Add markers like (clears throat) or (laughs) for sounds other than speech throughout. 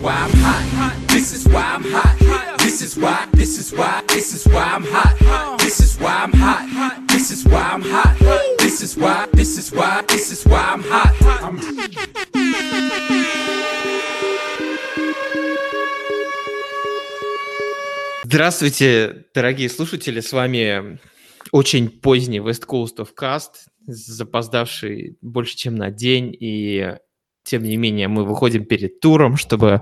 why I'm hot. This is why I'm hot. This is why, this is why, this is why I'm hot. This is why I'm hot. This is why I'm hot. This is why, this is why, this is why I'm hot. I'm Здравствуйте, дорогие слушатели, с вами очень поздний West Coast of Cast, запоздавший больше, чем на день, и тем не менее мы выходим перед туром, чтобы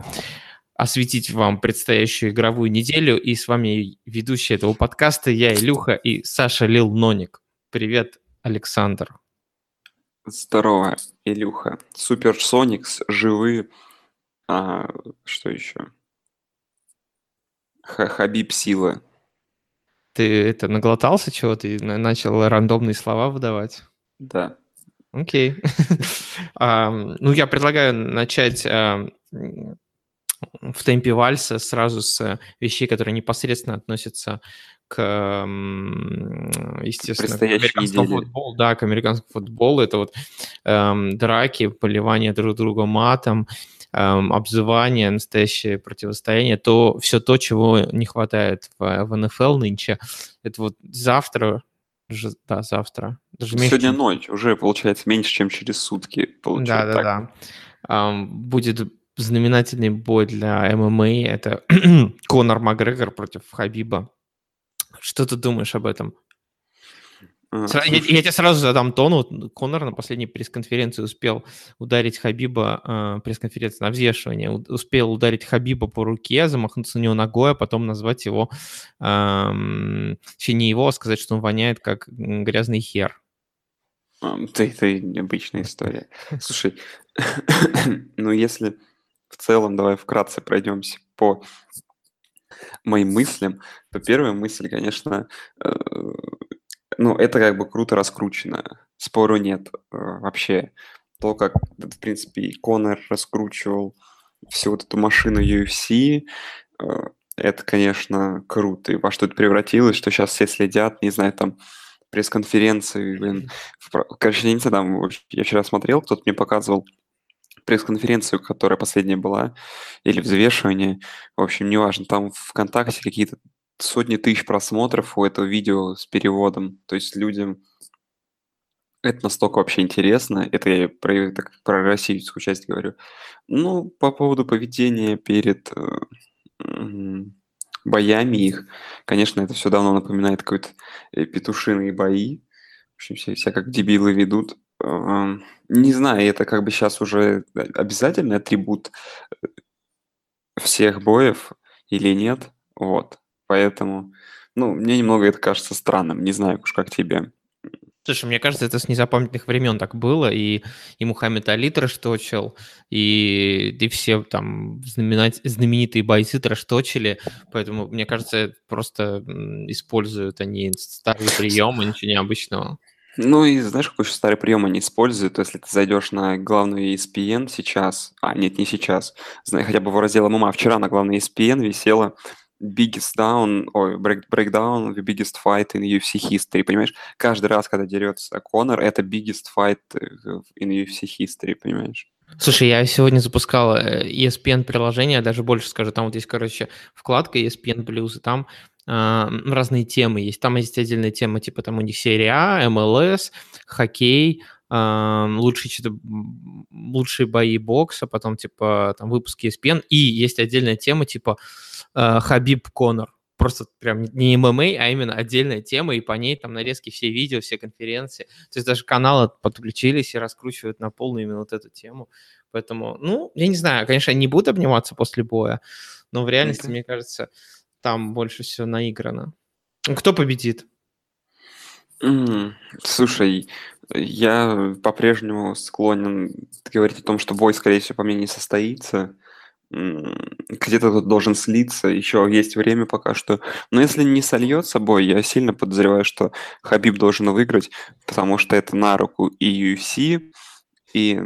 осветить вам предстоящую игровую неделю, и с вами ведущий этого подкаста я, Илюха, и Саша Лил Ноник. Привет, Александр. Здорово, Илюха. Супер Соникс, живы. А, что еще? Ха- Хабиб Сила. Ты это наглотался чего-то и на- начал рандомные слова выдавать? Да. Окей. Ну, я предлагаю начать ам, м, в темпе вальса сразу с вещей, которые непосредственно относятся к, естественно, к американскому футболу. Да, к американскому футболу. Это вот ам, драки, поливание друг друга матом, ам, обзывание, настоящее противостояние. То, все то, чего не хватает в, в НФЛ нынче. Это вот завтра, да, завтра. Даже меньше, Сегодня ночь, уже получается меньше, чем через сутки. да, Получается да, так. да. Ам, Будет знаменательный бой для ММА. Это (clears throat) Конор Макгрегор против Хабиба. Что ты думаешь об этом? А, Сра- Я, я тебе сразу задам тон. Вот Конор на последней пресс-конференции успел ударить Хабиба, э, пресс-конференция на взвешивание, успел ударить Хабиба по руке, замахнуться на него ногой, а потом назвать его, эм, точнее, не его, а сказать, что он воняет как грязный хер. Это, это необычная история. Слушай, (coughs) ну если в целом, давай вкратце пройдемся по моим мыслям, то первая мысль, конечно, э, ну, это как бы круто раскручено, спору нет э, вообще. То, как, в принципе, и Конор раскручивал всю вот эту машину UFC, э, это, конечно, круто. И во что это превратилось, что сейчас все следят, не знаю, там, пресс-конференции, блин. Короче, не знаю, там, я вчера смотрел, кто-то мне показывал пресс-конференцию, которая последняя была, или взвешивание, в общем, неважно, там ВКонтакте какие-то сотни тысяч просмотров у этого видео с переводом, то есть людям это настолько вообще интересно, это я про, так, про российскую часть говорю. Ну, по поводу поведения перед э, боями их, конечно, это все давно напоминает какой-то э, петушиные бои, в общем, все, все как дебилы ведут. Не знаю, это как бы сейчас уже обязательный атрибут э, всех боев или нет, вот. Поэтому, ну, мне немного это кажется странным, не знаю уж как тебе. Слушай, мне кажется, это с незапамятных времен так было, и, и Мухаммед Али трэшточил, и, и все там знаменать- знаменитые бойцы трэшточили, поэтому, мне кажется, просто используют они старые приемы, ничего необычного. Ну и знаешь, какой еще старый прием они используют? Если ты зайдешь на главную ESPN сейчас, а нет, не сейчас, хотя бы в раздел ММА, вчера на главной ESPN висела biggest down, ой, break, breakdown the biggest fight in UFC history, понимаешь? Каждый раз, когда дерется Конор, это biggest fight э, in UFC history, понимаешь? Слушай, я сегодня запускал э, ESPN приложение, даже больше скажу, там вот есть, короче, вкладка ESPN Plus, и там м, разные темы есть. Там есть отдельная тема, типа там у них серия А, МЛС, хоккей, а, лучшие, что-то, лучшие бои бокса, потом типа там выпуски ESPN, и есть отдельная тема типа а, Хабиб Конор. Просто прям не ММА, а именно отдельная тема, и по ней там нарезки все видео, все конференции. То есть даже каналы подключились и раскручивают на полную именно вот эту тему. Поэтому, ну, я не знаю, конечно, они будут обниматься после боя, но в реальности, мне кажется, там больше всего наиграно. Кто победит? Слушай, я по-прежнему склонен говорить о том, что бой, скорее всего, по мне не состоится. Где-то тут должен слиться, еще есть время пока что. Но если не сольется бой, я сильно подозреваю, что Хабиб должен выиграть, потому что это на руку и UFC, и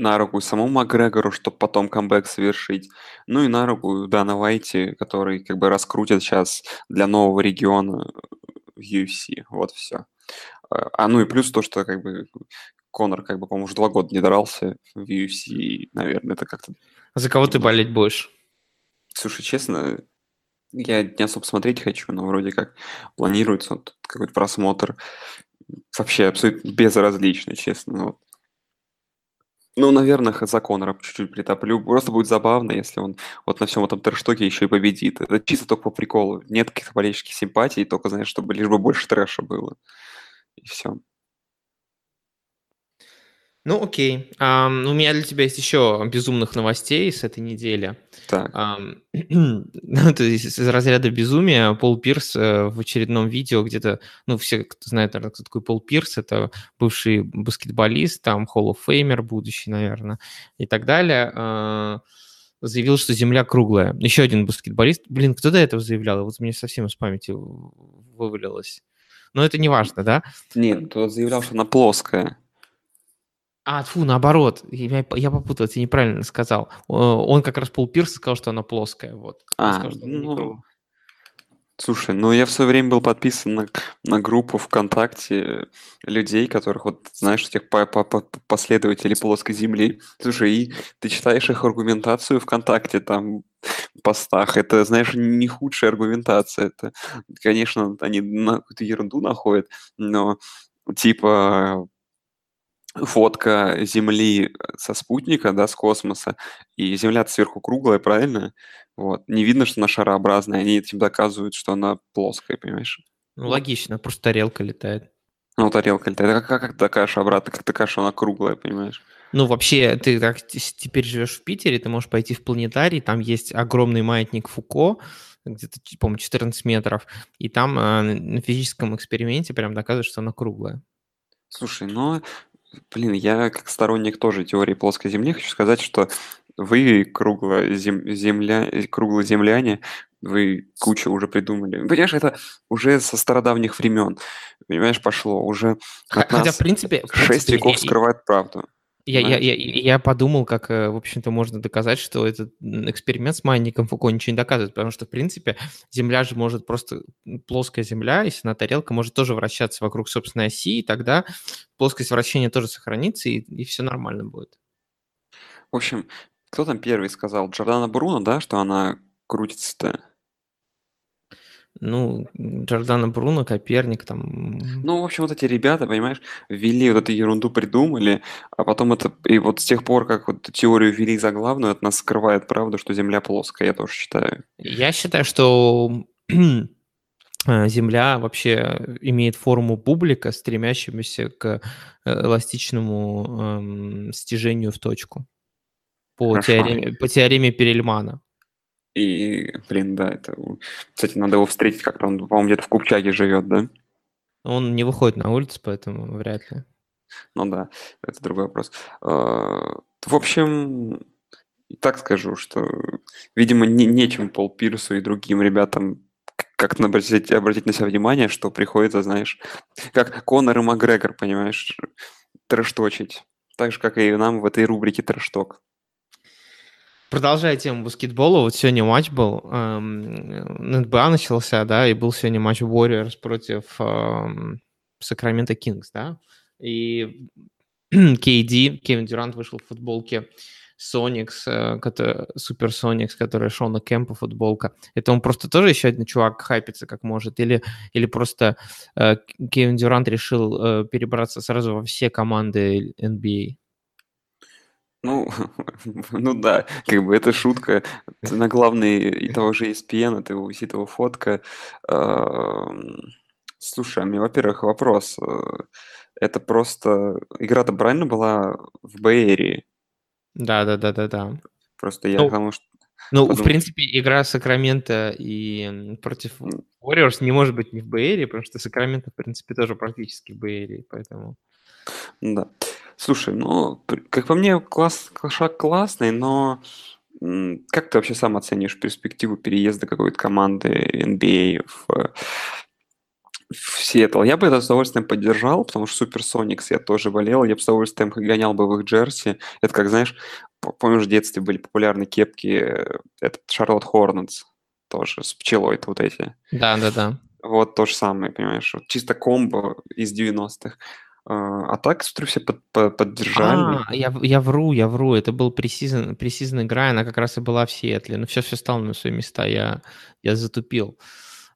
на руку самому Макгрегору, чтобы потом камбэк совершить. Ну и на руку Дана Вайти, который как бы раскрутит сейчас для нового региона UFC. Вот все. А ну и плюс то, что как бы Конор, как бы, по-моему, уже два года не дрался в UFC, и, наверное, это как-то... За кого ты болеть будешь? Слушай, честно, я не особо смотреть хочу, но вроде как планируется вот какой-то просмотр. Вообще абсолютно безразлично, честно. Ну, вот. Ну, наверное, за Конора чуть-чуть притоплю. Просто будет забавно, если он вот на всем этом трэш-токе еще и победит. Это чисто только по приколу. Нет каких-то болельщических симпатий, только, знаешь, чтобы лишь бы больше трэша было. И все. Ну, окей. Ам, у меня для тебя есть еще безумных новостей с этой недели. Так, (clears throat) ну, то есть из разряда безумия Пол Пирс э, в очередном видео где-то, ну, все, кто знает, наверное, кто такой Пол Пирс, это бывший баскетболист, там, Hall of Famer будущий, наверное, и так далее, э, заявил, что Земля круглая. Еще один баскетболист. Блин, кто до этого заявлял? Вот мне совсем из памяти вывалилось. Но это не важно, да? нет, тот заявлял, что она плоская. А, фу, наоборот, я, я попутал, я неправильно сказал. Он как раз Пол Пирс сказал, что она плоская, вот. А, сказал, что ну. Слушай, ну я в свое время был подписан на, на группу ВКонтакте людей, которых, вот, знаешь, этих по- по- по- последователей плоской земли. Слушай, и ты читаешь их аргументацию ВКонтакте, там, в постах. Это, знаешь, не худшая аргументация. Это, конечно, они на какую-то ерунду находят, но типа фотка Земли со спутника, да, с космоса, и Земля сверху круглая, правильно? Вот. Не видно, что она шарообразная, они этим доказывают, что она плоская, понимаешь? Ну, логично, просто тарелка летает. Ну, тарелка летает. А как, как докажешь обратно, как докажешь, что она круглая, понимаешь? Ну, вообще, ты так теперь живешь в Питере, ты можешь пойти в планетарий, там есть огромный маятник Фуко, где-то, по-моему, 14 метров, и там а, на физическом эксперименте прям доказывают, что она круглая. Слушай, ну, блин, я как сторонник тоже теории плоской Земли хочу сказать, что вы, круглозем- земля, э, круглоземляне, вы кучу уже придумали. Понимаешь, это уже со стародавних времен, понимаешь, пошло. Уже от Хотя, в нас принципе, в шесть принципе, веков я- скрывает правду. Я, я, я, я подумал, как, э, в общем-то, можно доказать, что этот эксперимент с маятником Фуко ничего не доказывает, потому что, в принципе, Земля же может просто, плоская Земля, если она тарелка, может тоже вращаться вокруг собственной оси, и тогда плоскость вращения тоже сохранится, и, и все нормально будет. В общем, кто там первый сказал? Джордана Бруно, да, что она крутится-то? Ну, м, Джордано Бруно, Коперник, там... Ну, в общем, вот эти ребята, понимаешь, ввели вот эту ерунду, придумали, а потом это... И вот с тех пор, как вот теорию ввели за главную, от нас скрывает правду, что Земля плоская, я тоже считаю. Я считаю, что э, Земля вообще имеет форму бублика, стремящегося к э, эластичному эм, стяжению в точку. По Хорошо. теореме, по теореме Перельмана. И, блин, да, это... Кстати, надо его встретить как-то, он, по-моему, где-то в Купчаге живет, да? Он не выходит на улицу, поэтому вряд ли. Ну да, это другой вопрос. А, В общем, так скажу, что, видимо, не, нечем Пол Пирсу и другим ребятам как-то обратить, обратить на себя внимание, что приходится, знаешь, как Конор и Макгрегор, понимаешь, трэшточить. Так же, как и нам в этой рубрике трэшток. Продолжая тему баскетбола, вот сегодня матч был, эм, НБА начался, да, и был сегодня матч Warriors против эм, Сакраменто Кингс, да, и (clears throat) KD, Кевин Дюрант вышел в футболке Соникс, Супер Соникс, которая Шона Кэмпа футболка. Это он просто тоже еще один чувак хайпится как может? Или, или просто э, Кевин Дюрант решил э, перебраться сразу во все команды NBA? Ну, (laughs) ну да, как бы это шутка. Это на главный и того же ESPN, это висит его фотка. Слушай, а мне, во-первых, вопрос. э, Это просто... Игра-то правильно была в Бэйре? Да-да-да-да-да. Просто я Ну, потому что... Ну, в Подумал. принципе, игра Сакрамента и против. Warriors не может быть не в Бэйре, потому что Сакраменто, в принципе, тоже практически в Бэйре, поэтому... Да. Слушай, ну, как по мне, класс, шаг классный, но как ты вообще сам оценишь перспективу переезда какой-то команды NBA в, э, в Сиэтл? Я бы это с удовольствием поддержал, потому что Суперсоникс я тоже болел, я бы с удовольствием гонял бы в их джерси. Это как, знаешь, помнишь, в детстве были популярны кепки, э, этот Шарлотт Хорнетс тоже с пчелой вот эти. Да-да-да. Вот то же самое, понимаешь, вот чисто комбо из 90-х. А, а так, смотрю, все под, под, поддержали. А, я, я вру, я вру. Это был пресизон, пресизон игра, она как раз и была в Сиэтле. Ну, все, все стало на свои места, я, я затупил.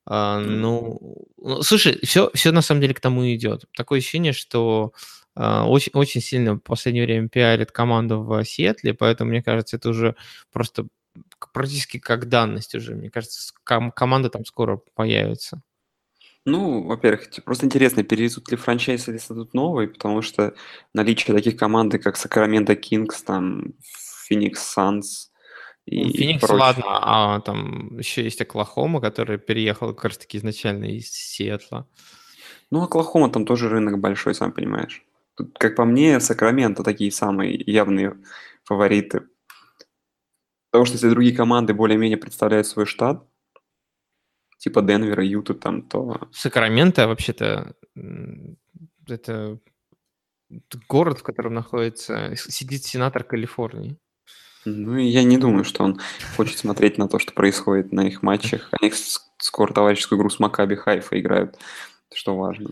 А, ну, ну, слушай, все, все на самом деле к тому идет. Такое ощущение, что а, очень, очень сильно в последнее время пиарит команду в Сиэтле, поэтому, мне кажется, это уже просто практически как данность уже. Мне кажется, ком- команда там скоро появится. Ну, во-первых, просто интересно, перевезут ли франчайз или создадут новый, потому что наличие таких команд, как Сакраменто Кингс, там, Феникс Санс ну, и Феникс, прочее. ладно, а там еще есть Оклахома, которая переехала как раз-таки изначально из Сиэтла. Ну, Оклахома там тоже рынок большой, сам понимаешь. Тут, как по мне, Сакраменто такие самые явные фавориты. Потому что если другие команды более-менее представляют свой штат, типа Денвера, Юта там, то... Сакраменто вообще-то это город, в котором находится, сидит сенатор Калифорнии. Ну, я не думаю, что он хочет смотреть на то, что происходит на их матчах. Они скоро товарищескую игру с Макаби Хайфа играют, что важно.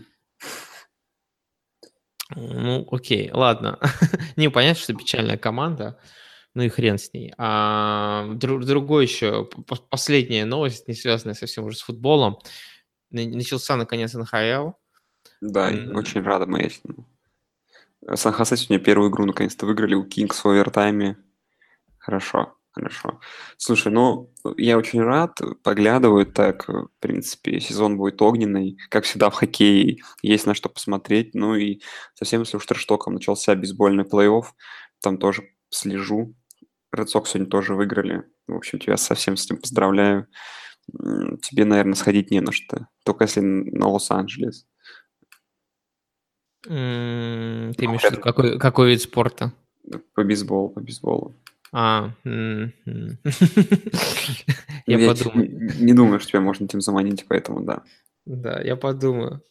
Ну, окей, ладно. (laughs) не, понятно, что печальная команда ну и хрен с ней. А друг, другой еще, последняя новость, не связанная совсем уже с футболом. Начался, наконец, НХЛ. Да, mm. очень рада моя. Сан-Хосе сегодня первую игру наконец-то выиграли у Кингс в овертайме. Хорошо, хорошо. Слушай, ну, я очень рад, поглядываю так, в принципе, сезон будет огненный, как всегда в хоккее, есть на что посмотреть, ну и совсем если уж трештоком начался бейсбольный плей-офф, там тоже слежу, Red Sox сегодня тоже выиграли. В общем, тебя совсем с этим поздравляю. Тебе, наверное, сходить не на что. Только если на Лос-Анджелес. Mm, ты имеешь в виду какой, какой вид спорта? По бейсболу, по бейсболу. А, (laughs) я подумаю. Не думаю, что тебя можно этим заманить, поэтому да. Да, я подумаю.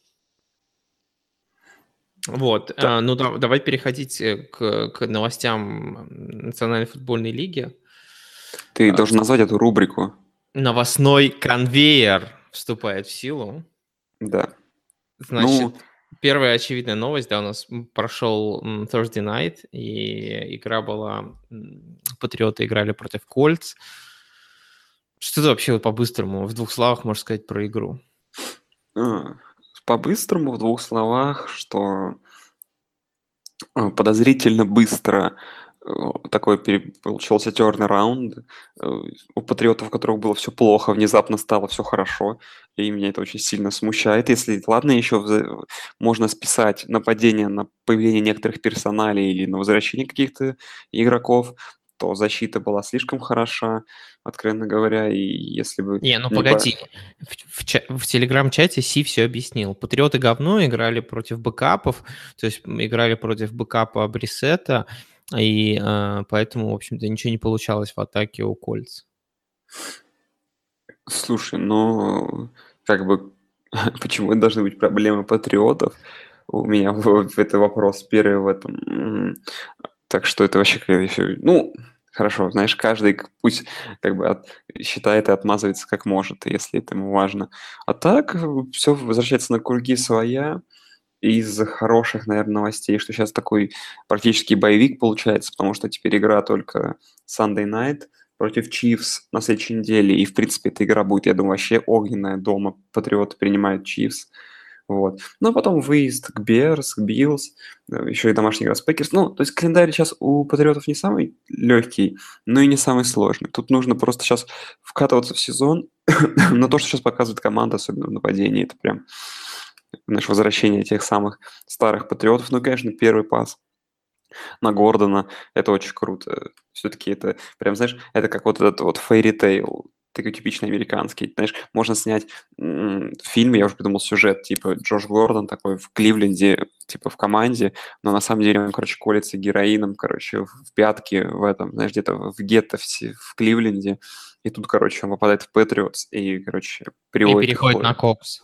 Вот, да. а, ну да, давай переходить э, к, к новостям Национальной футбольной лиги. Ты а, должен назвать эту рубрику. Новостной конвейер вступает в силу. Да. Значит, ну... первая очевидная новость, да, у нас прошел Thursday Night, и игра была... Патриоты играли против Кольц. Что ты вообще по-быстрому, в двух словах можешь сказать про игру? А, по-быстрому, в двух словах, что э, подозрительно быстро э, такой получился черный раунд. Э, у патриотов, у которых было все плохо, внезапно стало все хорошо. И меня это очень сильно смущает. Если, ладно, еще можно списать нападение на появление некоторых персоналей или на возвращение каких-то игроков, то защита была слишком хороша, откровенно говоря, и если бы... Не, ну не погоди, по... в, в, в телеграм-чате Си все объяснил. Патриоты говно играли против бэкапов, то есть играли против бэкапа Брисета, и э, поэтому, в общем-то, ничего не получалось в атаке у Кольц. Слушай, ну, как бы, (laughs) почему должны быть проблемы патриотов? У меня это вопрос первый в этом. Так что это вообще, ну, Хорошо, знаешь, каждый пусть как бы от, считает и отмазывается как может, если это ему важно. А так все возвращается на круги своя. Из хороших, наверное, новостей, что сейчас такой практически боевик получается, потому что теперь игра только Sunday Night против Chiefs на следующей неделе. И, в принципе, эта игра будет, я думаю, вообще огненная дома. Патриоты принимают Chiefs. Вот. Ну, а потом выезд к Bears, к Bills, э, еще и домашний игра с Packers. Ну, то есть календарь сейчас у Патриотов не самый легкий, но и не самый сложный. Тут нужно просто сейчас вкатываться в сезон, (coughs) но то, что сейчас показывает команда, особенно в нападении, это прям наше возвращение тех самых старых Патриотов. Ну, конечно, первый пас на Гордона, это очень круто. Все-таки это прям, знаешь, это как вот этот вот tale такой типичный американский. Знаешь, можно снять фильм, я уже придумал сюжет, типа Джош Гордон такой в Кливленде, типа в команде, но на самом деле он, короче, колется героином, короче, в пятке в этом, знаешь, где-то в гетто в, в Кливленде, и тут, короче, он попадает в Патриотс и, короче, приводит... И переходит на Кокс.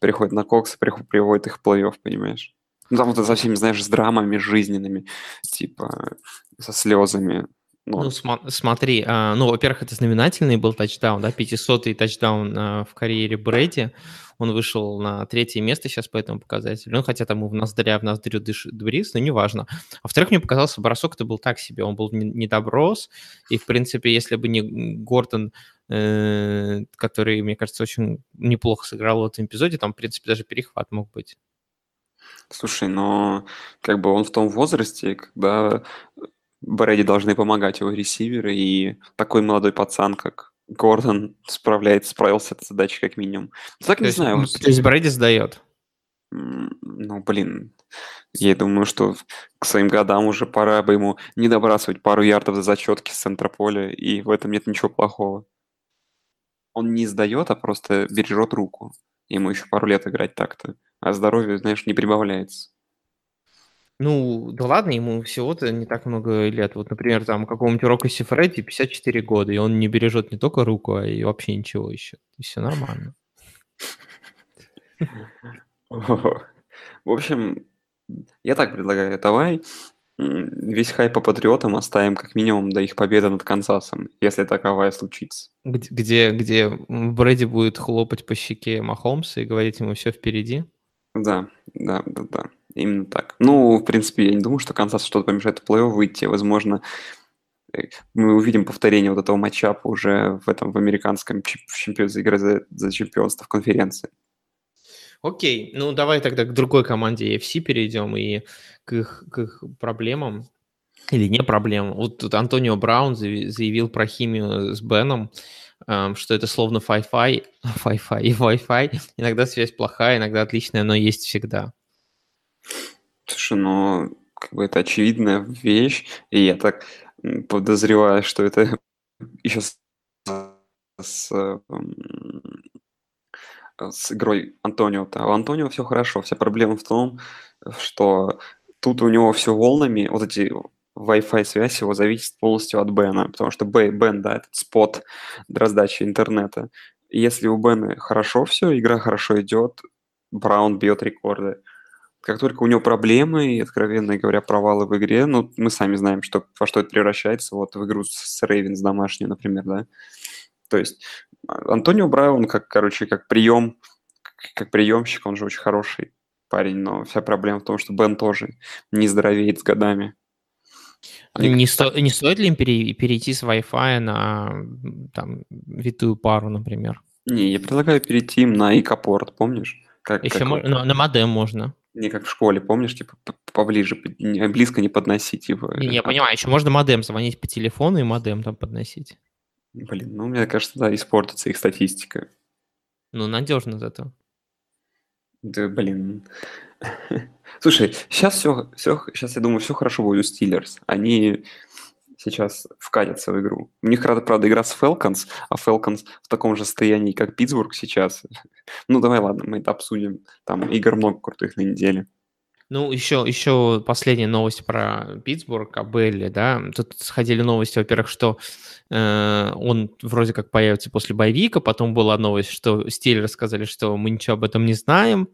Переходит на Кокс и приводит их в плей-офф, понимаешь? Ну, там вот со всеми, знаешь, с драмами жизненными, типа, со слезами. Но... Ну, см- смотри, а, ну, во-первых, это знаменательный был тачдаун, да, 500-й тачдаун а, в карьере Брэди. Он вышел на третье место сейчас по этому показателю. Ну, хотя там в ноздря в ноздрю дышит Брис, но неважно. А во-вторых, мне показался, бросок это был так себе. Он был не, не доброс. И, в принципе, если бы не Гордон, э, который, мне кажется, очень неплохо сыграл в этом эпизоде, там, в принципе, даже перехват мог быть. Слушай, но как бы он в том возрасте, когда Брэди должны помогать его ресиверы, и такой молодой пацан, как Гордон, справляется, справился с этой задачей как минимум. Ну, так То не есть, знаю. то есть Брэди сдает. Ну, блин, я думаю, что к своим годам уже пора бы ему не добрасывать пару ярдов за зачетки с центра поля, и в этом нет ничего плохого. Он не сдает, а просто бережет руку. Ему еще пару лет играть так-то. А здоровье, знаешь, не прибавляется. Ну, да ладно, ему всего-то не так много лет. Вот, например, там какому-нибудь Року Сифреди 54 года, и он не бережет не только руку, а и вообще ничего еще. И все нормально. В общем, я так предлагаю, давай весь хайп по патриотам оставим как минимум до их победы над Канзасом, если таковая случится. Где, где, где Брэди будет хлопать по щеке Махомса и говорить ему все впереди. Да, да, да, да, именно так. Ну, в принципе, я не думаю, что Канзас что-то помешает в плей-офф выйти. Возможно, э, мы увидим повторение вот этого матчапа уже в этом в американском чемп- чемпион за игры за, за чемпионство в конференции. Окей, ну давай тогда к другой команде AFC перейдем и к их, к их проблемам. Или не проблемам. Вот тут Антонио Браун заявил про химию с Беном, что это словно Wi-Fi, Wi-Fi (laughs) и Wi-Fi. Иногда связь плохая, иногда отличная, но есть всегда. Слушай, ну, как бы это очевидная вещь, и я так подозреваю, что это (laughs) еще с, с, м, с игрой Антонио. -то. А у Антонио все хорошо. Вся проблема в том, что тут у него все волнами, вот эти Wi-Fi связь его зависит полностью от Бена, потому что Бен, да, этот спот для раздачи интернета. Если у Бена хорошо все, игра хорошо идет, Браун бьет рекорды. Как только у него проблемы и, откровенно говоря, провалы в игре, ну, мы сами знаем, что, во что это превращается, вот в игру с, Рейвенс домашнюю, например, да. То есть Антонио Браун, как, короче, как прием, как приемщик, он же очень хороший парень, но вся проблема в том, что Бен тоже не здоровеет с годами. Они Не, сто- не стоит ли им пере- перейти с Wi-Fi на там, витую пару, например? Не, я предлагаю перейти им на икопорт, помнишь? Как, Еще как мо- вот- на, на модем можно. не как в школе, помнишь, типа поближе, близко не подносить его. Не, я А, понимаю, еще можно модем звонить по телефону и модем там подносить. Блин, ну, мне кажется, да, испортится их статистика. Ну, надежно зато. Да, блин. (laughs) Слушай, сейчас все, все, сейчас я думаю, все хорошо будет у Стиллерс. Они сейчас вкатятся в игру. У них, правда, игра с Falcons, а Falcons в таком же состоянии, как Питтсбург сейчас. (laughs) Ну, давай, ладно, мы это обсудим. Там игр много крутых на неделе. Ну, еще, еще последняя новость про Питтсбург, о Белли, да. Тут сходили новости, во-первых, что э, он вроде как появится после боевика, потом была новость, что Стиллеры сказали, что мы ничего об этом не знаем,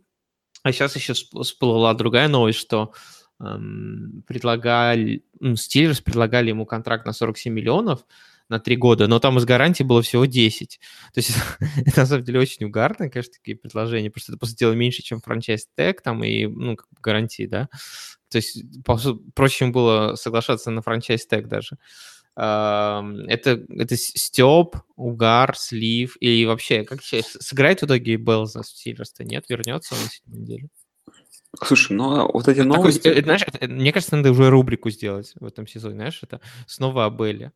а сейчас еще сп- всплыла другая новость, что эм, предлагали, ну, Стиллерс предлагали ему контракт на 47 миллионов на три года, но там из гарантии было всего 10. То есть (laughs) это на самом деле очень угарно, конечно, такие предложения, что это, по сути дела, меньше, чем франчайз тег там и, ну, как бы гарантии, да. То есть по проще было соглашаться на franchise tag даже. Ам, Это, это с- стёб, угар, слив, и вообще, как сыграет в итоге Беллс на Steelers -то? Нет, вернется он на седьмой неделе? Слушай, ну а вот эти Это такой, новости... э, знаешь, мне кажется, надо уже рубрику сделать в этом сезоне, знаешь, это снова о Белле.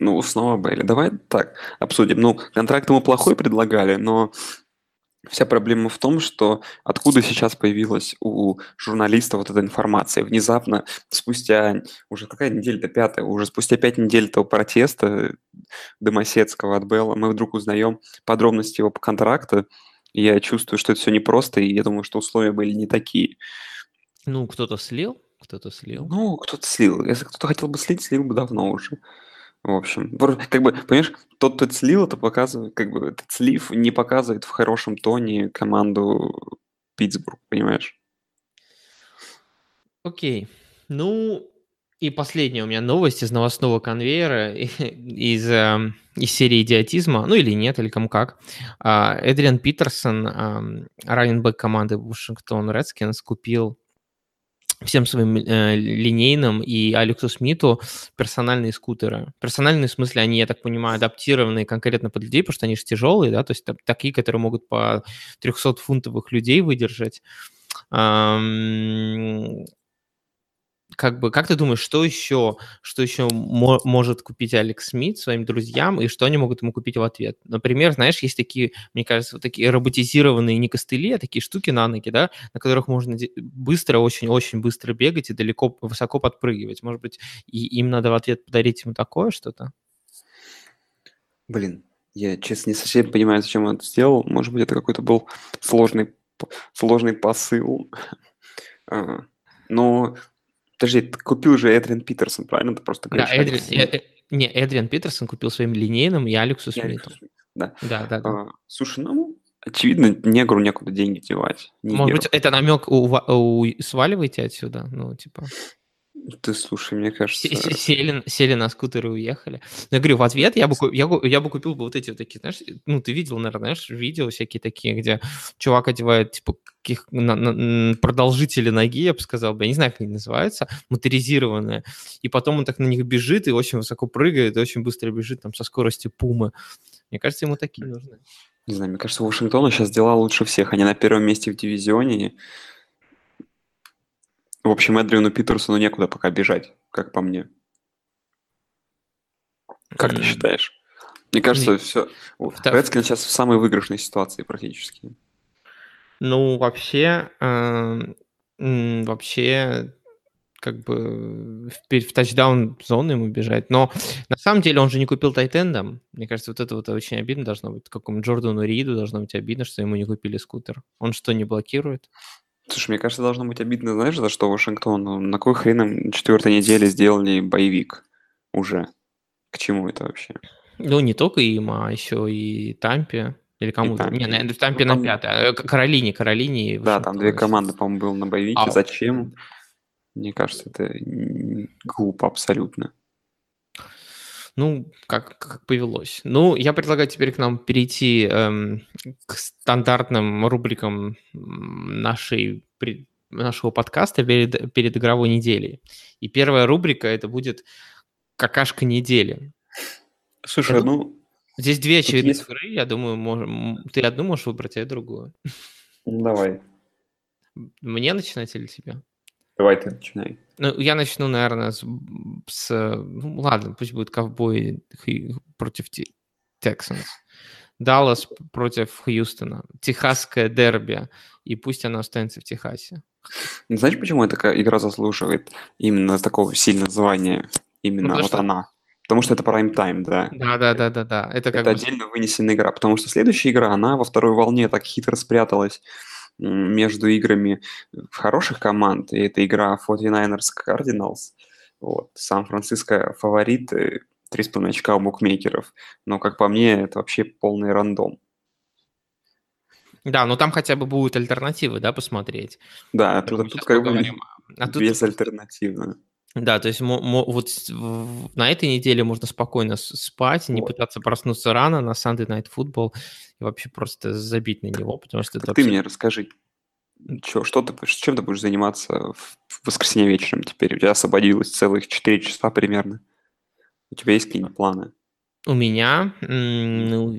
Ну, снова Бейли. Давай так обсудим. Ну, контракт ему плохой предлагали, но вся проблема в том, что откуда сейчас появилась у журналиста вот эта информация. Внезапно, спустя, уже какая неделя-то, пятая, уже спустя пять недель этого протеста Домосецкого от Белла, мы вдруг узнаем подробности его контракта, я чувствую, что это все непросто, и я думаю, что условия были не такие. Ну, кто-то слил, кто-то слил. Ну, кто-то слил. Если кто-то хотел бы слить, слил бы давно уже. В общем, как бы, понимаешь, тот, кто слил, это показывает, как бы, этот слив не показывает в хорошем тоне команду Питтсбург, понимаешь? Окей. Ну, И последняя у меня новость из новостного конвейера, (laughs) из, эм, из серии идиотизма, ну или нет, или кому как. А, Эдриан Питерсон, эм, раненбэк команды Вашингтон Редскинс, купил всем своим э, линейным и Алексу Смиту персональные скутеры. Персональные в смысле, они, я так понимаю, адаптированные конкретно под людей, потому что они же тяжелые, да, то есть такие, которые могут по 300-фунтовых людей выдержать. Um, как бы, как ты думаешь, что еще, что еще мо- может купить Алекс Смит своим друзьям, и что они могут ему купить в ответ? Например, знаешь, есть такие, мне кажется, вот такие роботизированные не костыли, а такие штуки на ноги, да, на которых можно быстро, очень-очень быстро бегать и далеко, высоко подпрыгивать. Может быть, и им надо в ответ подарить ему такое что-то? Блин, я, честно, не совсем понимаю, зачем он это сделал. Может быть, это какой-то был сложный, сложный посыл. (laughs) А, но Подожди, ты купил же Эдриан Питерсон, правильно? Ты просто говоришь, да, Эдриан, э, э, не, Эдриан Питерсон купил своим линейным и Алексу Смиту. Да. Да, да, да. А, слушай, ну, очевидно, негру некуда деньги девать. Может быть, это намек у, у, сваливайте отсюда? Ну, типа... Ты слушай, мне кажется... Сели, сели на скутер и уехали. Но я говорю, в ответ я бы, я, я бы купил бы вот эти вот такие, знаешь, ну, ты видел, наверное, знаешь, видео всякие такие, где чувак одевает, типа, каких на, на, продолжители ноги, я бы сказал, я не знаю, как они называются, моторизированные, и потом он так на них бежит и очень высоко прыгает, и очень быстро бежит там со скоростью пумы. Мне кажется, ему такие нужны. Не знаю, мне кажется, Вашингтона сейчас дела лучше всех. Они на первом месте в дивизионе, в общем, Эдриану Питерсону некуда пока бежать, как по мне. Как ты считаешь? Мне кажется, все. Редскин сейчас в самой выигрышной ситуации практически. Ну, вообще, э, вообще, как бы в, в тачдаун зону ему бежать. Но на самом деле он же не купил тайтендом. Мне кажется, вот это вот очень обидно должно быть. Какому Джордану Риду должно быть обидно, что ему не купили скутер. Он что, не блокирует? Слушай, мне кажется, должно быть обидно, знаешь, за что Вашингтон? Ну, на какой хрен им на четвертой неделе сделали боевик уже? К чему это вообще? Ну, не только им, а еще и Тампе. Или кому-то. Не, на, в Тампе ну, на пятое. А, Каролине, Каролине. Да, там две команды, по-моему, было на боевике. А, Зачем? Мне кажется, это глупо абсолютно. Ну, как, как повелось. Ну, я предлагаю теперь к нам перейти эм, к стандартным рубрикам нашей, нашего подкаста перед, перед игровой неделей. И первая рубрика это будет какашка недели. Слушай, я ну... Здесь две очевидные есть... игры, я думаю, можем... ты одну можешь выбрать, а я другую. Давай. Мне начинать или тебе? Давай ты начинай. Ну, я начну, наверное, с... с ну, ладно, пусть будет ковбой против Texans. Даллас против Хьюстона. Техасское дерби. И пусть она останется в Техасе. Знаешь, почему эта игра заслуживает именно такого сильного звания? Именно ну, вот что... она. Потому что это прайм-тайм, да. Да, да, да, да, да. Это, как это бы... отдельно вынесенная игра. Потому что следующая игра, она во второй волне так хитро спряталась между играми хороших команд, и это игра 49ers Cardinals. Вот. Сан-Франциско фаворит, 3,5 очка у букмекеров. Но, как по мне, это вообще полный рандом. Да, но там хотя бы будут альтернативы, да, посмотреть. Да, тут, тут как бы а тут... Да, то есть вот на этой неделе можно спокойно спать, не пытаться проснуться рано на Sunday Night Football и вообще просто забить на него, потому что... Так ты мне расскажи, чё, что ты, чем ты будешь заниматься в воскресенье вечером теперь? У тебя освободилось целых 4 часа примерно. У тебя есть какие-нибудь планы? У меня, ну,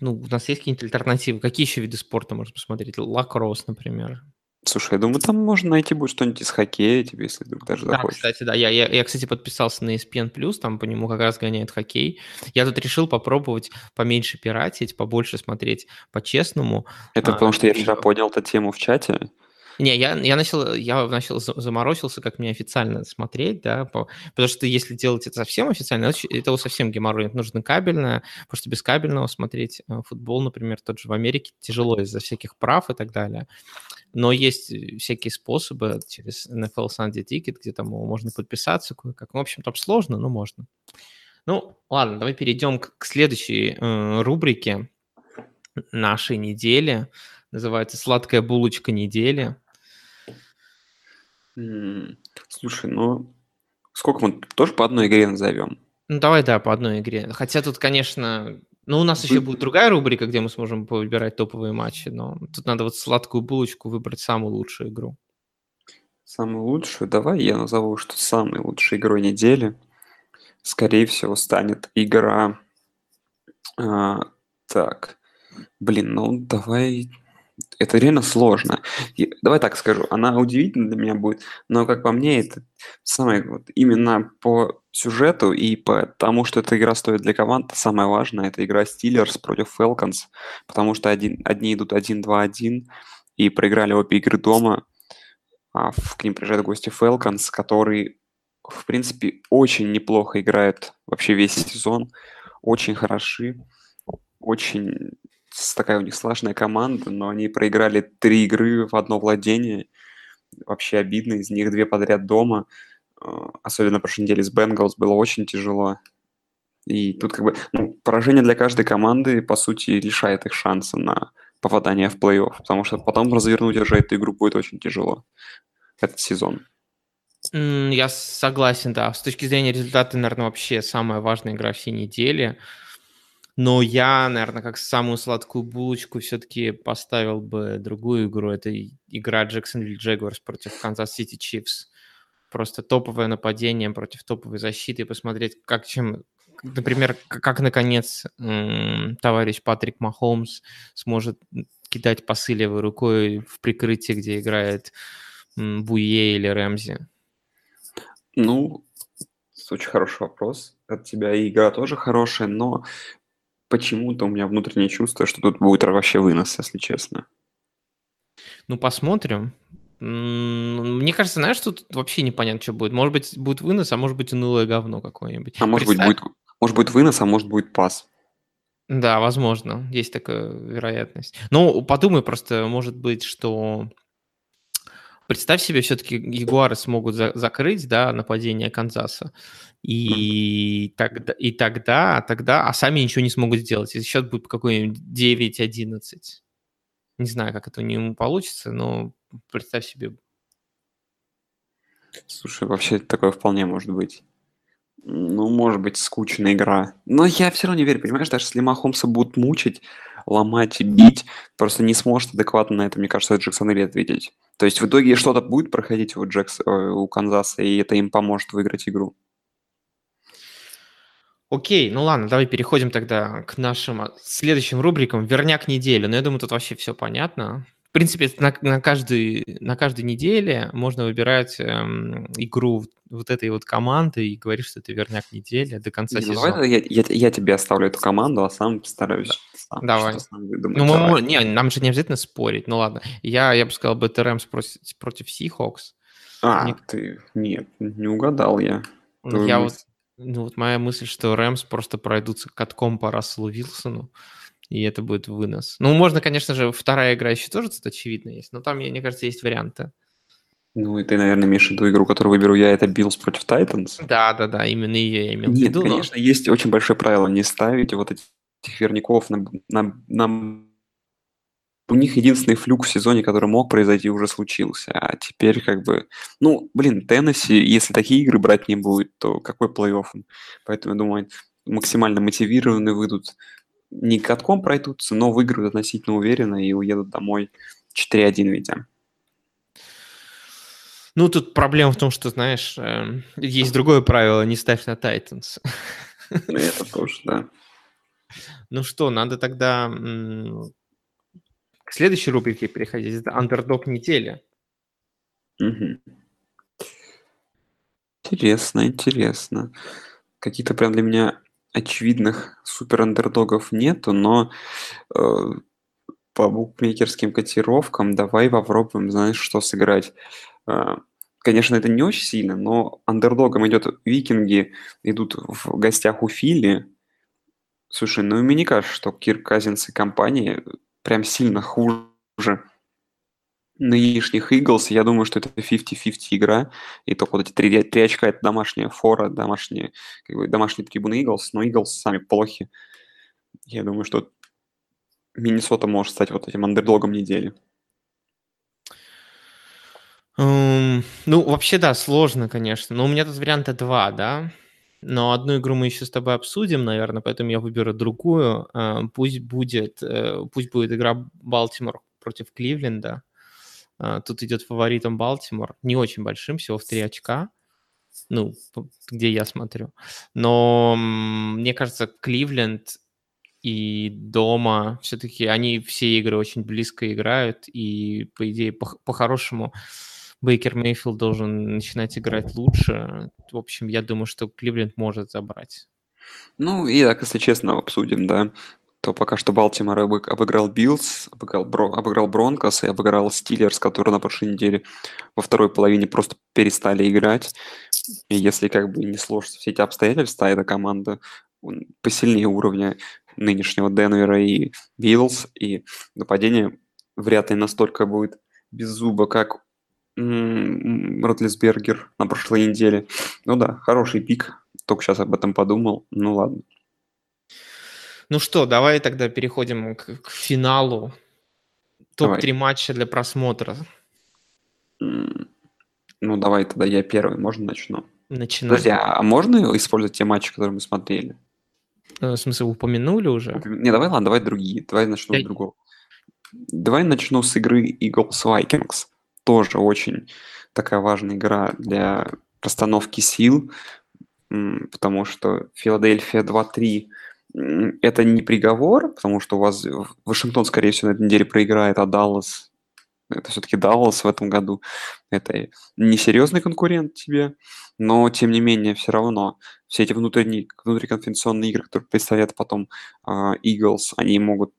ну, у нас есть какие-нибудь альтернативы. Какие еще виды спорта можно посмотреть? Лакросс, например. Слушай, я думаю, там можно найти будет что-нибудь из хоккея тебе, если вдруг даже да, захочешь. кстати, да. Я, я, я, кстати, подписался на ESPN+, там по нему как раз гоняют хоккей. Я тут решил попробовать поменьше пиратить, побольше смотреть по-честному. Это а, потому что я вчера понял эту тему в чате. Не, я, я начал, я начал заморочился, как мне официально смотреть, да, по, потому что если делать это совсем официально, это совсем геморрой, нужно кабельное, потому что без кабельного смотреть э, футбол, например, тот же в Америке тяжело из-за всяких прав и так далее. Но есть э, всякие способы через NFL Sunday Ticket, где там можно подписаться кое-как. В общем, там сложно, но можно. Ну, ладно, давай перейдем к, к следующей э, рубрике нашей недели. Называется «Сладкая булочка недели». Слушай, ну, Сколько мы тоже по одной игре назовем? Ну, давай, да, по одной игре. Хотя тут, конечно... Ну, у нас еще будет другая рубрика, где мы сможем выбирать топовые матчи, но тут надо вот сладкую булочку выбрать самую лучшую игру. Самую лучшую? Давай я назову, что самой лучшей игрой недели, скорее всего, станет игра... А, так, блин, ну давай это реально сложно. И давай так скажу, она удивительна для меня будет, но, как по мне, это самое вот именно по сюжету и по тому, что эта игра стоит для команд, самое важное, это игра Steelers против Falcons, потому что один, одни идут 1-2-1 и проиграли обе игры дома, а к ним приезжают гости Falcons, которые, в принципе, очень неплохо играют вообще весь сезон, очень хороши, очень такая у них сложная команда, но они проиграли три игры в одно владение. Вообще обидно, из них две подряд дома. А, особенно прошлой неделе с Бенгалс было очень тяжело. И тут как бы ну, поражение для каждой команды, по сути, лишает их шанса на попадание в плей-офф, потому что потом развернуть уже эту игру будет очень тяжело этот сезон. Я согласен, да. С точки зрения результата, наверное, вообще самая важная игра всей недели. Но я, наверное, как самую сладкую булочку все-таки поставил бы другую игру. Это игра Jacksonville Jaguars против Kansas City Chiefs. Просто топовое нападение против топовой защиты. Посмотреть, как чем... Например, как, наконец, товарищ Патрик Махомс сможет кидать пасы левой рукой в прикрытии, где играет Буе или Рэмзи. Ну, очень хороший вопрос от тебя. И игра тоже хорошая, но почему-то у меня внутреннее чувство, что тут будет вообще вынос, если честно. Ну, посмотрим. Мне кажется, знаешь, тут вообще непонятно, что будет. Может быть, будет вынос, а может быть, унылое говно какое-нибудь. А может Представь... быть, будет, может быть, вынос, а может быть, пас. Да, возможно, есть такая вероятность. Ну, подумай просто, может быть, что представь себе, все-таки Ягуары смогут за- закрыть, да, нападение Канзаса, и, тогда, и тогда, тогда, а сами ничего не смогут сделать. Если счет будет какой-нибудь 9-11. Не знаю, как это у него получится, но представь себе. Слушай, вообще такое вполне может быть. Ну, может быть, скучная игра. Но я все равно не верю, понимаешь, даже если Махомса будут мучить, ломать и бить, просто не сможет адекватно на это, мне кажется, Джексон или ответить. То есть в итоге что-то будет проходить у, Джекс, э, у Канзаса, и это им поможет выиграть игру. Окей, ну ладно, давай переходим тогда к нашим а, следующим рубрикам «Верняк недели». Но ну, я думаю, тут вообще все понятно. В принципе, на, на, каждый, на каждой неделе можно выбирать эм, игру вот этой вот команды и говорить, что это верняк недели до конца не, ну, сезона. Давай я, я, я тебе оставлю эту команду, а сам постараюсь. Да. Сам, давай. Сам ну, мы, не, нам же не обязательно спорить. Ну ладно. Я, я бы сказал, БТРМ против, против Seahawks. А, Мне... ты... Нет, не угадал я. Я вот ну, вот моя мысль, что Рэмс просто пройдутся катком по Расселу Вилсону, и это будет вынос. Ну, можно, конечно же, вторая игра еще тоже тут очевидно есть, но там, мне кажется, есть варианты. Ну, и ты, наверное, имеешь в виду игру, которую выберу я, это Bills против Titans? Да, да, да, именно ее я имел в виду. Конечно, но... есть очень большое правило не ставить вот этих верняков на, на, на у них единственный fluke в сезоне, который мог произойти, уже случился. А теперь как бы... Ну, блин, Теннесси, если такие игры брать не будет, то какой плей-офф? Поэтому, я думаю, максимально мотивированные выйдут. Не катком пройдутся, но выиграют относительно уверенно и уедут домой 4-1 ведя. Ну, тут проблема в том, что, знаешь, э, есть другое правило, не ставь на Тайтанс. Это тоже, да. (laughs) Ну что, надо тогда к следующей рубрике переходить. Это андердог недели. Угу. Интересно, интересно. Каких-то прям для меня очевидных супер андердогов нету, но э, по букмекерским котировкам давай попробуем, знаешь, что сыграть. Э, конечно, это не очень сильно, но андердогом идет Викинги, идут в гостях у Фили. Слушай, ну мне не кажется, что Кир Казинс и компания прям сильно хуже нынешних Иглс. Я думаю, что это 50-50 игра. И только вот эти три, три очка – это домашняя фора, домашние, как бы, домашние трибуны Иглс. Но Иглс сами плохи. Я думаю, что Миннесота может стать вот этим андердогом недели. Эм, ну, вообще, да, сложно, конечно. Но у меня тут варианта два, да. Но одну игру мы еще с тобой обсудим, наверное, поэтому я выберу другую. Э, пусть будет, э, пусть будет игра Балтимор против Кливленда. Э, тут идет фаворитом Балтимор, не очень большим, всего в 3 очка. Ну, где я смотрю. Но мне кажется, Кливленд и дома все-таки они все игры очень близко играют, и, по идее, по- по-хорошему Бейкер Мейфилд должен начинать играть лучше. В общем, я думаю, что Кливленд может забрать. Ну, и так, если честно, обсудим, да, то пока что Балтимор обыграл Биллс, обыграл, Бро, обыграл Бронкос и обыграл Стиллерс, которые на прошлой неделе во второй половине просто перестали играть. И если как бы не сложатся все эти обстоятельства, эта команда посильнее уровня нынешнего Денвера и Биллс, и нападение вряд ли настолько будет беззуба, как Ротлисбергер на прошлой неделе. Ну да, хороший pick. Только сейчас об этом подумал. Ну ладно. Ну что, давай тогда переходим к, к финалу. Топ-3 матча для просмотра. Ну давай тогда я первый, можно начну? Начинай. Подожди, а, а можно использовать те матчи, которые мы смотрели? Э, в смысле, упомянули уже? Не, давай, ладно, давай другие. Давай начну я... с другого. Давай начну с игры Eagles Vikings тоже очень такая важная игра для расстановки сил, потому что Филадельфия 2-3 это не приговор, потому что у вас Вашингтон, скорее всего, на этой неделе проиграет, а Даллас это все-таки Даллас в этом году. Это несерьезный конкурент тебе, но тем не менее все равно все эти внутренние, внутриконференционные игры, которые представляют потом uh, Eagles, они могут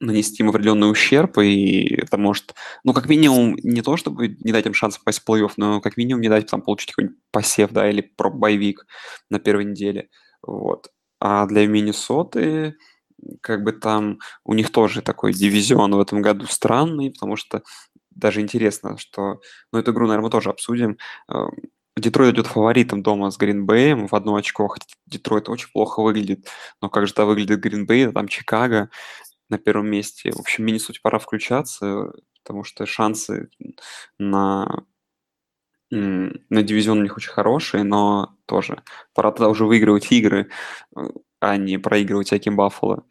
нанести им определенный ущерб, и это может, ну, как минимум, не то, чтобы не дать им шанс попасть в плей-офф, но как минимум не дать там получить какой-нибудь посев, да, или про боевик на первой неделе, вот. А для Миннесоты, как бы там, у них тоже такой дивизион в этом году странный, потому что даже интересно, что, ну, эту игру, наверное, мы тоже обсудим, эм, Детройт идет фаворитом дома с Гринбеем в одно очко, хотя Детройт очень плохо выглядит, но как же это выглядит Гринбей, там Чикаго, на первом месте. В общем, Миннесоте пора включаться, потому что шансы на, на дивизион у них очень хорошие, но тоже пора тогда уже выигрывать игры, э, а не проигрывать всяким Баффало.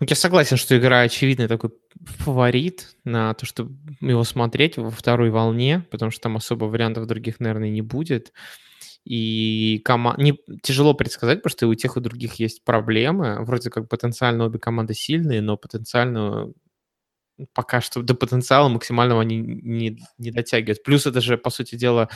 Ну, я согласен, что игра очевидный такой фаворит на то, чтобы его смотреть во второй волне, потому что там особо вариантов других, наверное, не будет. И кома... не... тяжело предсказать, потому что у тех и других есть проблемы. Вроде как потенциально обе команды сильные, но потенциально пока что до потенциала максимального они не, не дотягивают. Плюс это же, по сути дела,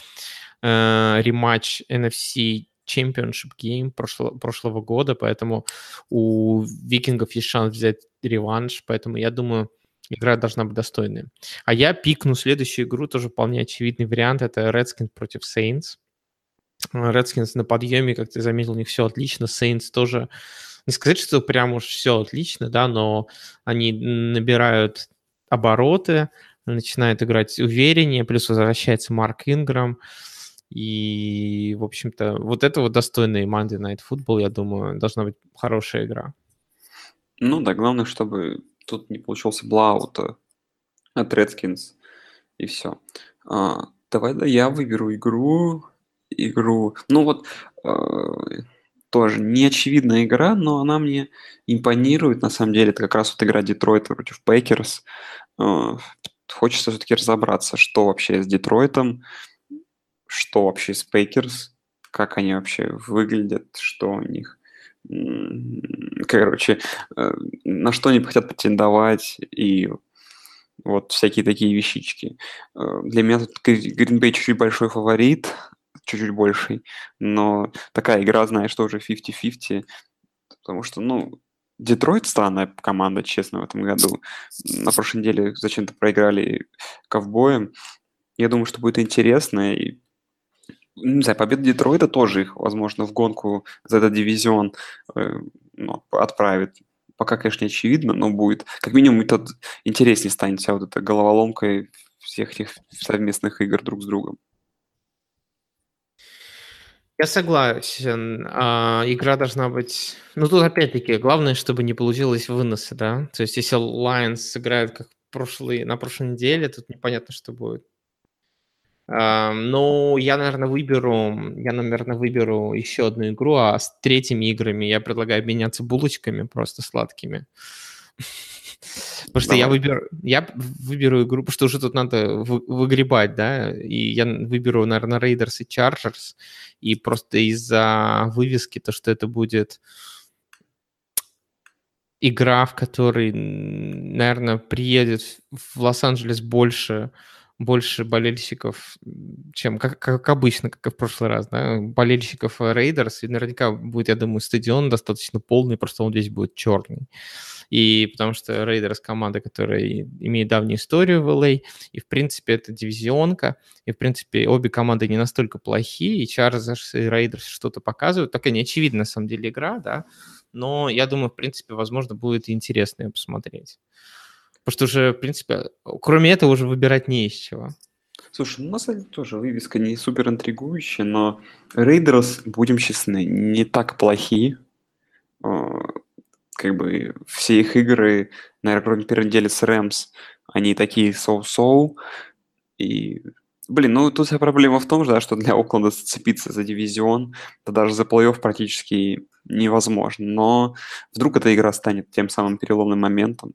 э, рематч NFC Championship Game прошлого, прошлого года, поэтому у викингов есть шанс взять реванш, поэтому я думаю, игра должна быть достойной. А я пикну следующую игру, тоже вполне очевидный вариант, это Redskins против Saints. Redskins на подъеме, как ты заметил, у них все отлично. Saints тоже, не сказать, что прям уж все отлично, да, но они набирают обороты, начинают играть увереннее, плюс возвращается Марк Инграм. И, в общем-то, вот это вот достойный Monday Night Football, я думаю, должна быть хорошая игра. Ну да, главное, чтобы тут не получился блаут от Redskins, и все. А, давай, да, я выберу игру, игру. Ну вот э, тоже неочевидная игра, но она мне импонирует. На самом деле, это как раз вот игра Детройта против Пейкерс. Э, хочется все-таки разобраться, что вообще с Детройтом, что вообще с Пейкерс, как они вообще выглядят, что у них. Короче, э, на что они хотят претендовать и вот всякие такие вещички. Э, для меня тут Гринбей чуть-чуть большой фаворит, чуть-чуть больший, но такая игра, знаешь, что уже 50-50, потому что, ну, Детройт странная команда, честно, в этом году. На прошлой неделе зачем-то проиграли ковбоем. Я думаю, что будет интересно. И, не знаю, победа Детройта тоже их, возможно, в гонку за этот дивизион э, ну, отправит. Пока, конечно, не очевидно, но будет. Как минимум, это интереснее станет вся вот эта головоломка всех этих совместных игр друг с другом. Я согласен. А, игра должна быть... Ну, тут опять-таки, главное, чтобы не получилось выносы, да? То есть, если Lions сыграет как прошлый, на прошлой неделе, тут непонятно, что будет. Ну, я, наверное, выберу, я, наверное, выберу еще одну игру, а с третьими играми я предлагаю обменяться булочками просто сладкими. Потому что я выберу, я выберу игру, потому что уже тут надо выгребать, да, и я выберу, наверное, Raiders и Chargers, и просто из-за вывески, то, что это будет игра, в которой, наверное, приедет в Лос-Анджелес больше больше болельщиков, чем как, как обычно, как и в прошлый раз, да, болельщиков Рейдерс, и наверняка будет, я думаю, стадион достаточно полный, просто он здесь будет черный. И потому что Рейдерс команда, которая имеет давнюю историю в LA, а, и, в принципе, это дивизионка, и, в принципе, обе команды не настолько плохие, и Chargers и Рейдерс что-то показывают. Такая неочевидная, на самом деле, игра, да, но я думаю, в принципе, возможно, будет интересно ее посмотреть. Потому что уже, в принципе, кроме этого уже выбирать не из чего. Слушай, ну на самом деле тоже вывеска не супер интригующая, но Рейдерс, будем честны, не так плохи. Как бы все их игры, наверное, кроме с Рэмс, они такие соу-соу. И, блин, ну тут вся проблема в том, да, что для Окленда зацепиться за дивизион, то даже за плей-офф практически невозможно. Но вдруг эта игра станет тем самым переломным моментом.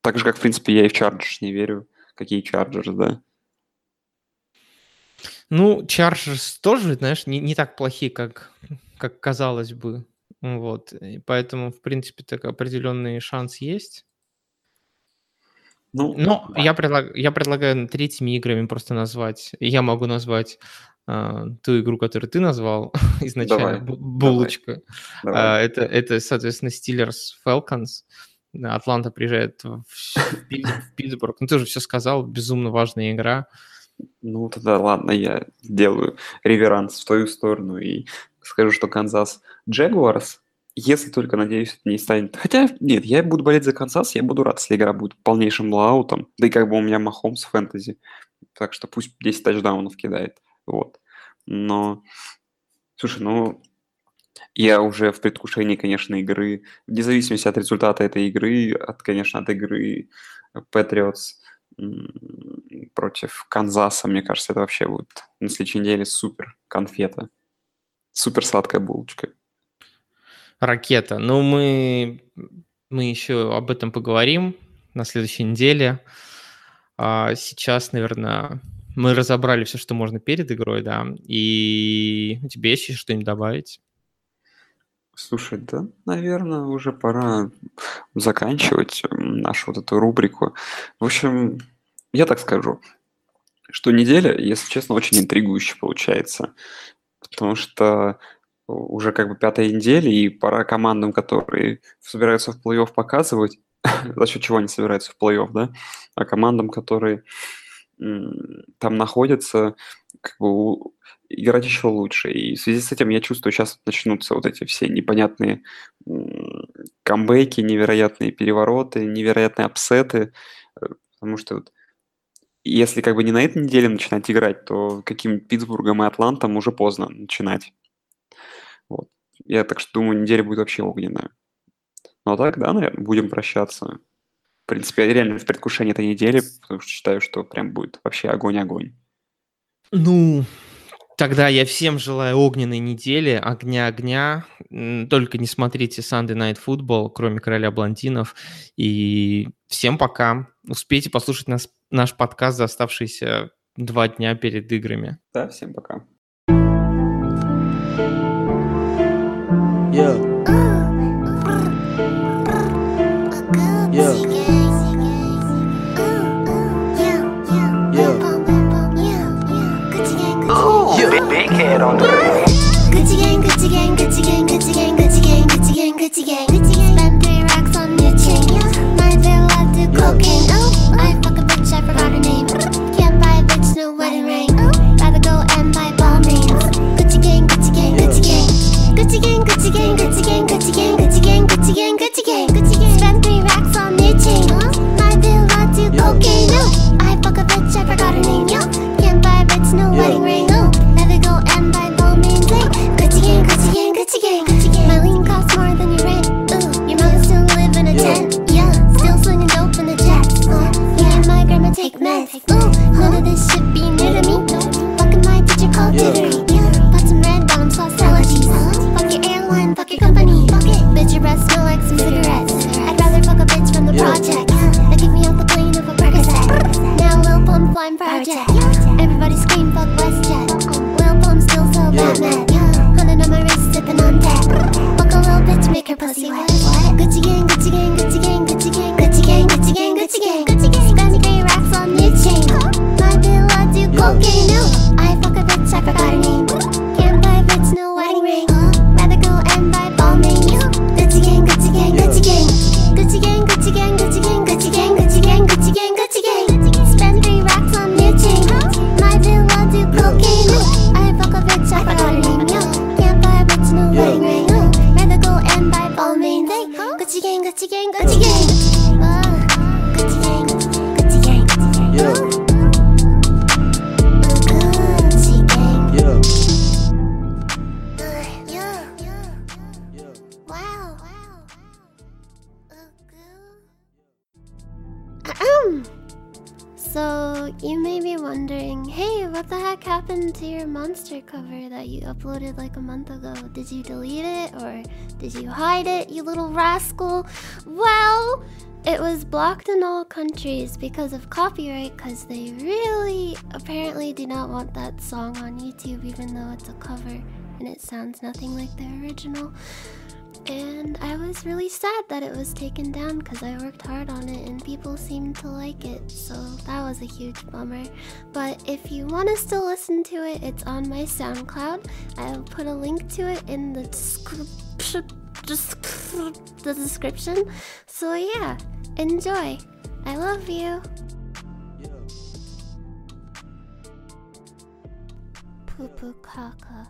Так же, как, в принципе, я и в Chargers не верю. Какие Chargers, да? Ну, Chargers тоже, знаешь, не, не так плохие, как, как казалось бы. Вот. И поэтому, в принципе, так определенный шанс есть. Ну, Но да. я, предлаг, я предлагаю третьими играми просто назвать. Я могу назвать Uh, ту игру, которую ты назвал (laughs) изначально, давай, булочка. Давай. Uh, это, это, соответственно, Steelers Falcons. Атланта приезжает в, в Питтсбург. Ну, ты уже все сказал, безумно важная игра. Ну, тогда ладно, я сделаю реверанс в твою сторону и скажу, что Канзас Джегуарс, если только, надеюсь, не станет... Хотя, нет, я буду болеть за Канзас, я буду рад, если игра будет полнейшим блаутом. Да и как бы у меня Махомс фэнтези. Так что пусть 10 тачдаунов кидает. Вот. Но, слушай, ну, я уже в предвкушении, конечно, игры, вне зависимости от результата этой игры, от, конечно, от игры Patriots против Канзаса, мне кажется, это вообще будет на следующей неделе супер конфета. Супер сладкая булочка. Ракета. Ну, мы, мы еще об этом поговорим на следующей неделе. А сейчас, наверное, мы разобрали все, что можно перед игрой, да. И у тебя есть еще что-нибудь добавить? Слушай, да, наверное, уже пора заканчивать нашу вот эту рубрику. В общем, я так скажу, что неделя, если честно, очень интригующая получается. Потому что уже как бы пятая неделя, и пора командам, которые собираются в плей-офф показывать, (laughs) за счет чего они собираются в плей-офф, да, а командам, которые там находятся, как бы играть еще лучше. И в связи с этим я чувствую, сейчас начнутся вот эти все непонятные камбэки, невероятные перевороты, невероятные апсеты, э, потому что вот если как бы не на этой неделе начинать играть, то каким Питтсбургом и Атлантом уже поздно начинать. Вот. Я так что думаю, неделя будет вообще огненная. Ну а так, да, наверное, будем прощаться. В принципе, я реально в предвкушении этой недели, потому что считаю, что прям будет вообще огонь-огонь. Ну, Тогда я всем желаю огненной недели, огня-огня. Только не смотрите Sunday Night Football, кроме короля блондинов. И всем пока. Успейте послушать нас, наш подкаст за оставшиеся два дня перед играми. Да, всем пока. Yeah. Yeah. big head on the uploaded like a month ago? Did you delete it or did you hide it, you little rascal? Well, it was blocked in all countries because of copyright, because they really apparently do not want that song on YouTube, even though it's a cover and it sounds nothing like the original. And I was really sad that it was taken down because I worked hard on it and people seemed to like it, so that was a huge bummer. But if you want to still listen to it, it's on my SoundCloud. I'll put a link to it in the description. The description. So yeah, enjoy. I love you. Poo poo caca.